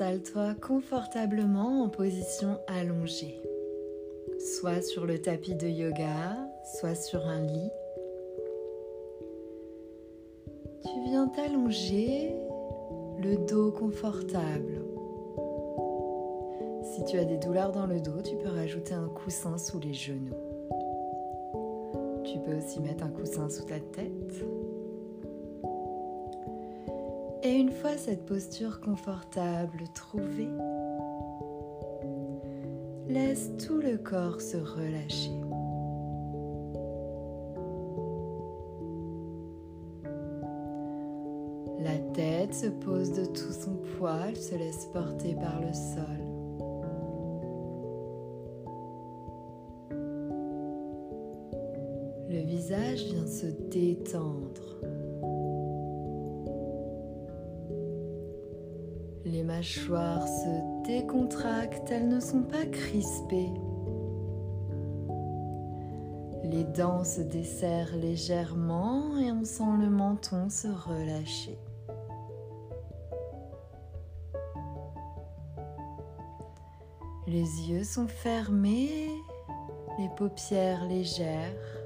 Installe-toi confortablement en position allongée, soit sur le tapis de yoga, soit sur un lit. Tu viens t'allonger, le dos confortable. Si tu as des douleurs dans le dos, tu peux rajouter un coussin sous les genoux. Tu peux aussi mettre un coussin sous ta tête. Et une fois cette posture confortable trouvée, laisse tout le corps se relâcher. La tête se pose de tout son poids, se laisse porter par le sol. Le visage vient se détendre. Mâchoires se décontractent, elles ne sont pas crispées. Les dents se desserrent légèrement et on sent le menton se relâcher. Les yeux sont fermés, les paupières légères.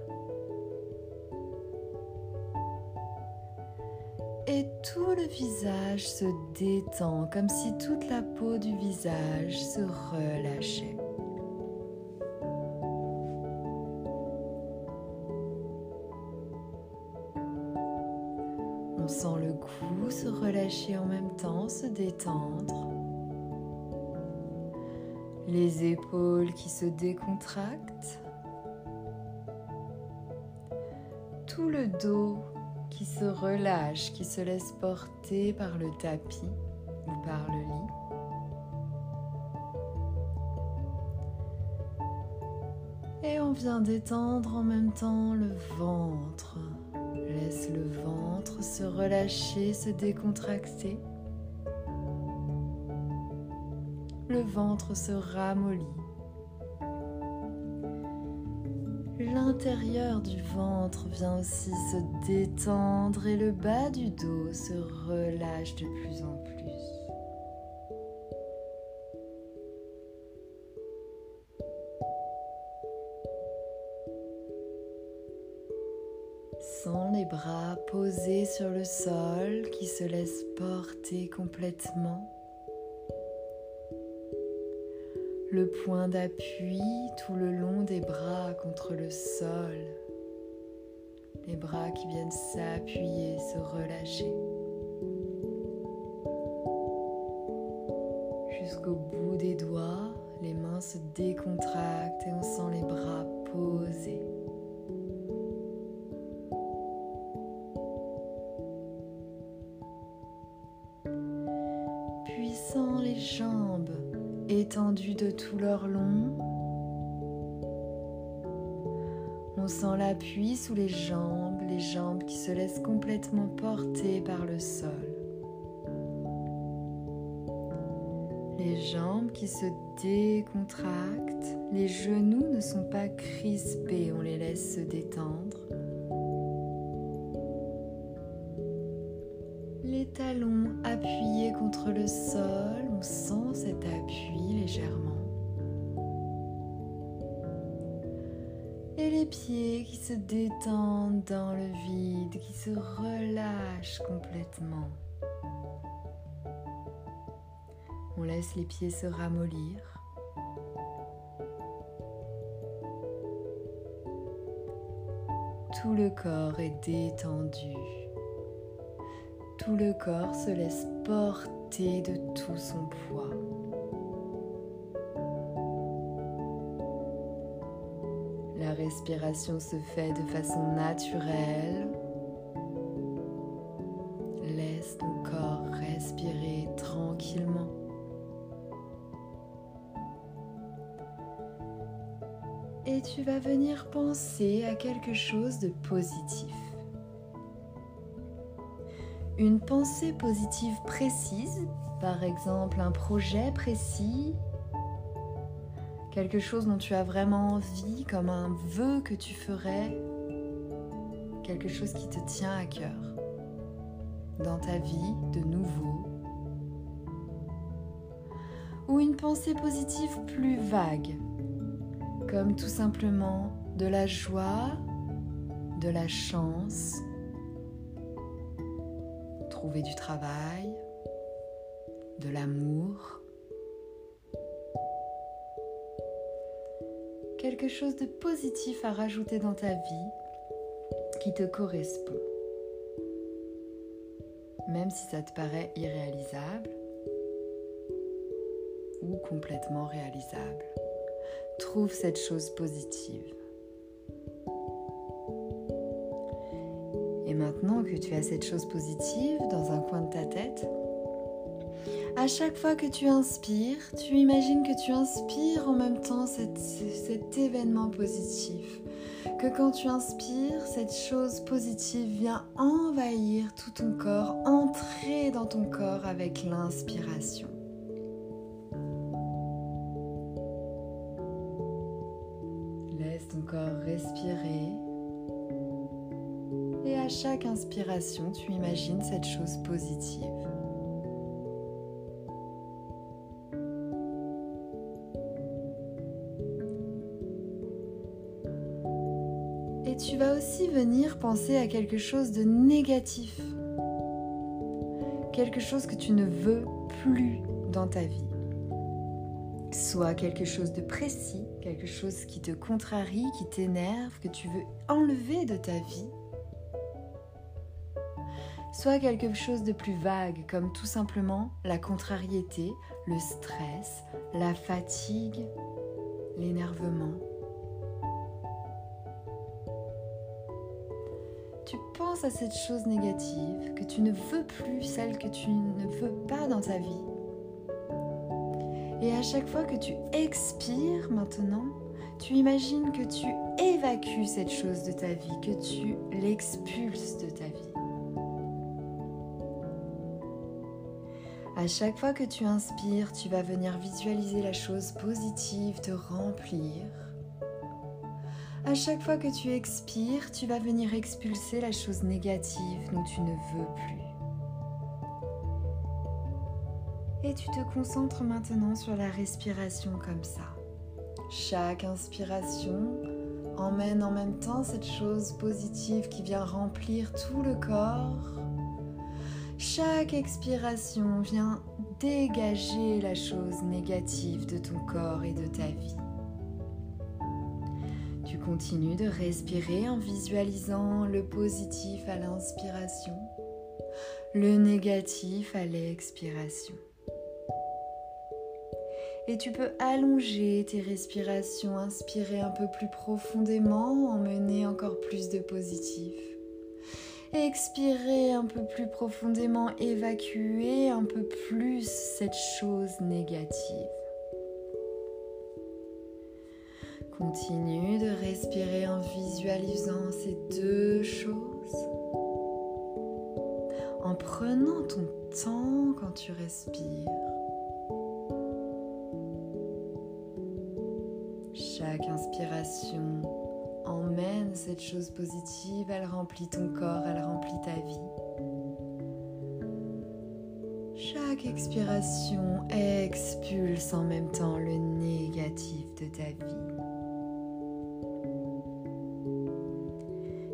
Tout le visage se détend comme si toute la peau du visage se relâchait. On sent le cou se relâcher en même temps, se détendre. Les épaules qui se décontractent. Tout le dos qui se relâche, qui se laisse porter par le tapis ou par le lit. Et on vient détendre en même temps le ventre. Laisse le ventre se relâcher, se décontracter. Le ventre se ramollit. L'intérieur du ventre vient aussi se détendre et le bas du dos se relâche de plus en plus. Sans les bras posés sur le sol qui se laissent porter complètement le point d'appui tout le long des bras contre le sol, les bras qui viennent s'appuyer, se relâcher. Jusqu'au bout des doigts, les mains se décontractent et on sent les bras posés. Puis sens les jambes étendus de tout leur long. On sent l'appui sous les jambes, les jambes qui se laissent complètement porter par le sol. Les jambes qui se décontractent, les genoux ne sont pas crispés, on les laisse se détendre. Talons appuyés contre le sol, on sent cet appui légèrement. Et les pieds qui se détendent dans le vide, qui se relâchent complètement. On laisse les pieds se ramollir. Tout le corps est détendu. Tout le corps se laisse porter de tout son poids. La respiration se fait de façon naturelle. Laisse ton corps respirer tranquillement. Et tu vas venir penser à quelque chose de positif une pensée positive précise, par exemple un projet précis, quelque chose dont tu as vraiment envie, comme un vœu que tu ferais, quelque chose qui te tient à cœur dans ta vie de nouveau. ou une pensée positive plus vague, comme tout simplement de la joie, de la chance, trouver du travail, de l'amour, quelque chose de positif à rajouter dans ta vie qui te correspond. Même si ça te paraît irréalisable ou complètement réalisable, trouve cette chose positive. Maintenant que tu as cette chose positive dans un coin de ta tête, à chaque fois que tu inspires, tu imagines que tu inspires en même temps cet événement positif. Que quand tu inspires, cette chose positive vient envahir tout ton corps, entrer dans ton corps avec l'inspiration. Laisse ton corps respirer. Et à chaque inspiration, tu imagines cette chose positive. Et tu vas aussi venir penser à quelque chose de négatif. Quelque chose que tu ne veux plus dans ta vie. Soit quelque chose de précis, quelque chose qui te contrarie, qui t'énerve, que tu veux enlever de ta vie. Soit quelque chose de plus vague, comme tout simplement la contrariété, le stress, la fatigue, l'énervement. tu penses à cette chose négative que tu ne veux plus, celle que tu ne veux pas dans ta vie. Et à chaque fois que tu expires maintenant, tu imagines que tu évacues cette chose de ta vie, que tu l'expulses de ta vie. À chaque fois que tu inspires, tu vas venir visualiser la chose positive te remplir à chaque fois que tu expires, tu vas venir expulser la chose négative dont tu ne veux plus. Et tu te concentres maintenant sur la respiration comme ça. Chaque inspiration emmène en même temps cette chose positive qui vient remplir tout le corps. Chaque expiration vient dégager la chose négative de ton corps et de ta vie. Tu continues de respirer en visualisant le positif à l'inspiration, le négatif à l'expiration. Et tu peux allonger tes respirations, inspirer un peu plus profondément, emmener encore plus de positif. Expirer un peu plus profondément, évacuer un peu plus cette chose négative. Continue de respirer en visualisant ces deux choses. En prenant ton temps quand tu respires. Chaque inspiration emmène cette chose positive, elle remplit ton corps, elle remplit ta vie. Chaque expiration expulse en même temps le négatif de ta vie.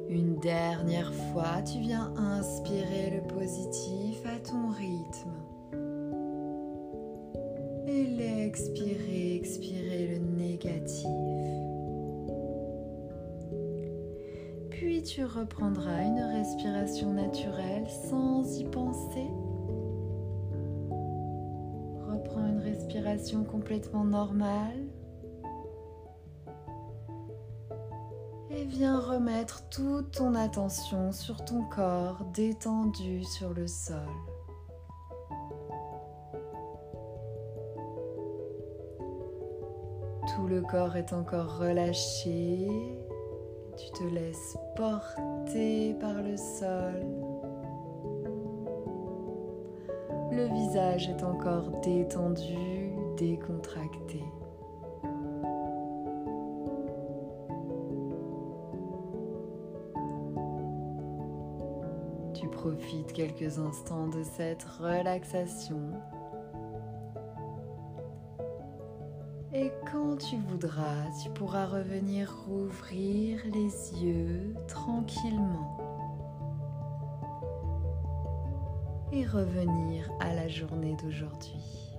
Une dernière fois, tu viens inspirer le positif à ton rythme. Et l'expirer, expirer le négatif. Tu reprendras une respiration naturelle sans y penser. Reprends une respiration complètement normale. et viens remettre toute ton attention sur ton corps détendu sur le sol. Tout le corps est encore relâché. Tu te laisses porter par le sol. Le visage est encore détendu, décontracté. Profite quelques instants de cette relaxation. Tu voudras, tu pourras revenir rouvrir les yeux tranquillement et revenir à la journée d'aujourd'hui.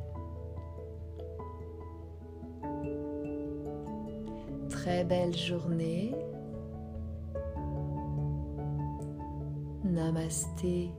Très belle journée. Namasté.